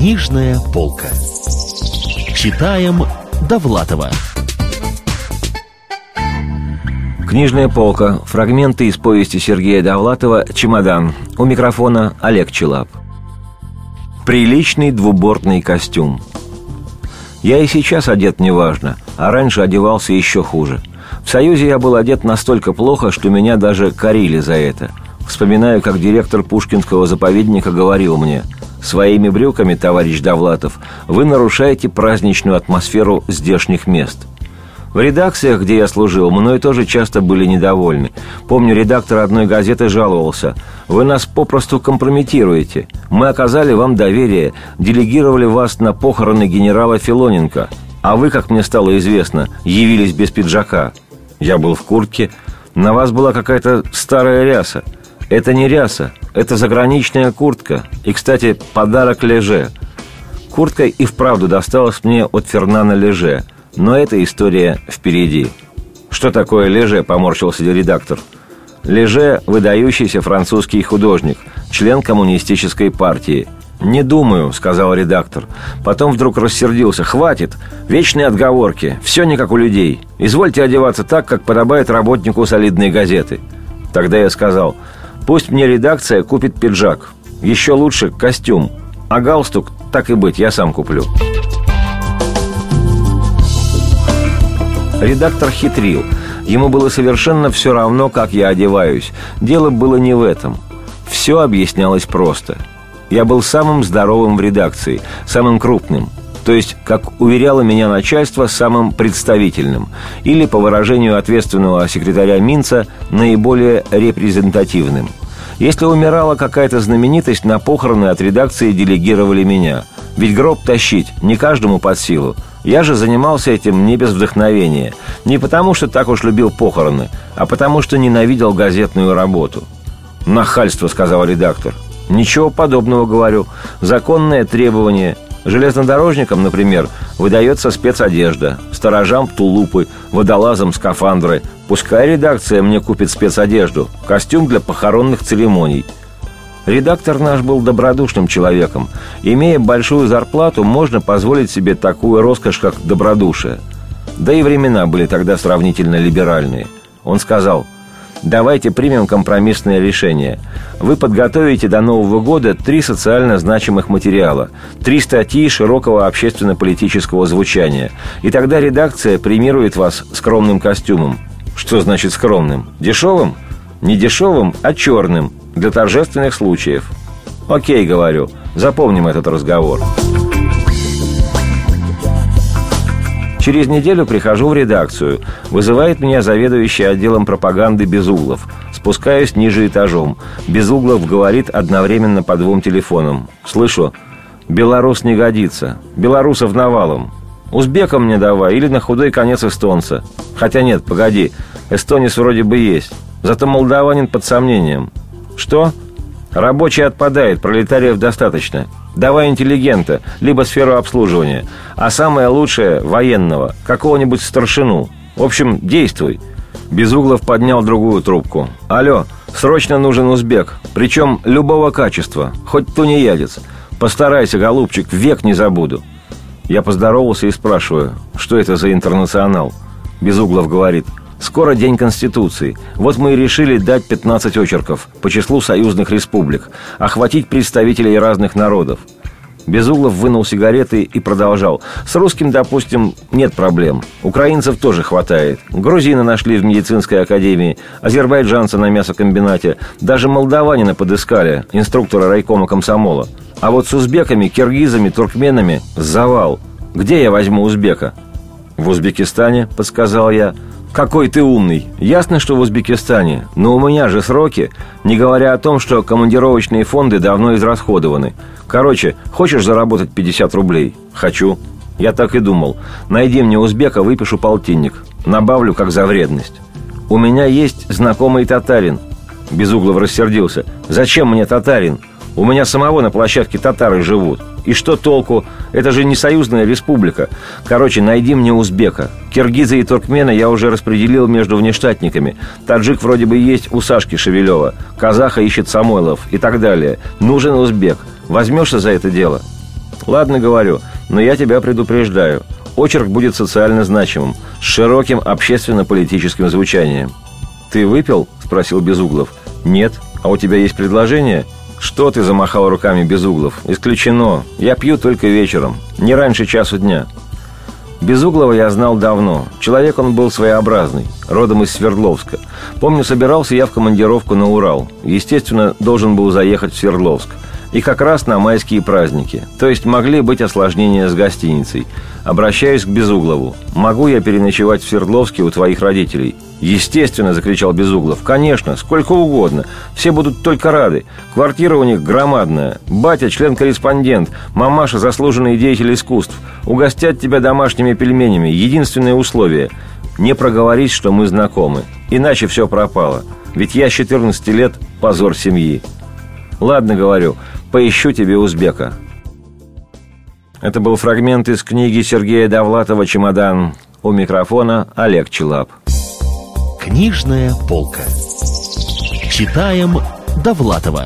Книжная полка. Читаем Довлатова. Книжная полка. Фрагменты из повести Сергея Довлатова «Чемодан». У микрофона Олег Челап. Приличный двубортный костюм. Я и сейчас одет неважно, а раньше одевался еще хуже. В «Союзе» я был одет настолько плохо, что меня даже корили за это. Вспоминаю, как директор Пушкинского заповедника говорил мне «Своими брюками, товарищ Довлатов, вы нарушаете праздничную атмосферу здешних мест». В редакциях, где я служил, мной тоже часто были недовольны. Помню, редактор одной газеты жаловался. «Вы нас попросту компрометируете. Мы оказали вам доверие, делегировали вас на похороны генерала Филоненко. А вы, как мне стало известно, явились без пиджака. Я был в куртке. На вас была какая-то старая ряса. Это не ряса, это заграничная куртка. И, кстати, подарок Леже. Куртка и вправду досталась мне от Фернана Леже – но эта история впереди. Что такое Леже, поморщился редактор. Леже – выдающийся французский художник, член коммунистической партии. «Не думаю», – сказал редактор. Потом вдруг рассердился. «Хватит! Вечные отговорки. Все не как у людей. Извольте одеваться так, как подобает работнику солидной газеты». Тогда я сказал, «Пусть мне редакция купит пиджак. Еще лучше костюм. А галстук, так и быть, я сам куплю». Редактор хитрил. Ему было совершенно все равно, как я одеваюсь. Дело было не в этом. Все объяснялось просто. Я был самым здоровым в редакции, самым крупным. То есть, как уверяло меня начальство, самым представительным. Или, по выражению ответственного секретаря Минца, наиболее репрезентативным. Если умирала какая-то знаменитость, на похороны от редакции делегировали меня. Ведь гроб тащить не каждому под силу – я же занимался этим не без вдохновения. Не потому, что так уж любил похороны, а потому, что ненавидел газетную работу. «Нахальство», — сказал редактор. «Ничего подобного, говорю. Законное требование. Железнодорожникам, например, выдается спецодежда, сторожам – тулупы, водолазам – скафандры. Пускай редакция мне купит спецодежду, костюм для похоронных церемоний – Редактор наш был добродушным человеком. Имея большую зарплату, можно позволить себе такую роскошь, как добродушие. Да и времена были тогда сравнительно либеральные. Он сказал, давайте примем компромиссное решение. Вы подготовите до Нового года три социально значимых материала, три статьи широкого общественно-политического звучания. И тогда редакция премирует вас скромным костюмом. Что значит скромным? Дешевым? Не дешевым, а черным – для торжественных случаев. Окей, говорю, запомним этот разговор. Через неделю прихожу в редакцию. Вызывает меня заведующий отделом пропаганды Безуглов. Спускаюсь ниже этажом. Безуглов говорит одновременно по двум телефонам. Слышу, белорус не годится. Белорусов навалом. Узбекам мне давай или на худой конец эстонца. Хотя нет, погоди, эстонец вроде бы есть. Зато молдаванин под сомнением. Что? Рабочий отпадает, пролетариев достаточно. Давай интеллигента, либо сферу обслуживания. А самое лучшее – военного, какого-нибудь старшину. В общем, действуй. Безуглов поднял другую трубку. «Алло, срочно нужен узбек. Причем любого качества, хоть тунеядец. Постарайся, голубчик, век не забуду». Я поздоровался и спрашиваю, что это за интернационал? Безуглов говорит – Скоро День Конституции. Вот мы и решили дать 15 очерков по числу союзных республик, охватить представителей разных народов. Безуглов вынул сигареты и продолжал. С русским, допустим, нет проблем. Украинцев тоже хватает. Грузины нашли в медицинской академии, азербайджанца на мясокомбинате. Даже молдаванина подыскали, инструктора райкома комсомола. А вот с узбеками, киргизами, туркменами – завал. Где я возьму узбека? В Узбекистане, подсказал я. Какой ты умный. Ясно, что в Узбекистане. Но у меня же сроки. Не говоря о том, что командировочные фонды давно израсходованы. Короче, хочешь заработать 50 рублей? Хочу. Я так и думал. Найди мне узбека, выпишу полтинник. Набавлю, как за вредность. У меня есть знакомый татарин. Безуглов рассердился. Зачем мне татарин? У меня самого на площадке татары живут. И что толку? Это же не союзная республика. Короче, найди мне узбека. Киргиза и туркмена я уже распределил между внештатниками. Таджик вроде бы есть у Сашки Шевелева. Казаха ищет Самойлов и так далее. Нужен узбек. Возьмешься за это дело? Ладно, говорю, но я тебя предупреждаю. Очерк будет социально значимым, с широким общественно-политическим звучанием. «Ты выпил?» – спросил Безуглов. «Нет. А у тебя есть предложение?» «Что ты замахал руками Безуглов? Исключено. Я пью только вечером. Не раньше часу дня». Безуглова я знал давно. Человек он был своеобразный, родом из Свердловска. Помню, собирался я в командировку на Урал. Естественно, должен был заехать в Свердловск. И как раз на майские праздники. То есть могли быть осложнения с гостиницей. Обращаюсь к Безуглову. «Могу я переночевать в Свердловске у твоих родителей?» «Естественно!» – закричал Безуглов. «Конечно! Сколько угодно! Все будут только рады! Квартира у них громадная! Батя – член-корреспондент! Мамаша – заслуженный деятель искусств! Угостят тебя домашними пельменями! Единственное условие – не проговорить, что мы знакомы! Иначе все пропало! Ведь я с 14 лет – позор семьи!» «Ладно, — говорю, — поищу тебе узбека!» Это был фрагмент из книги Сергея Довлатова «Чемодан». У микрофона Олег Челап. Книжная полка. Читаем Довлатова.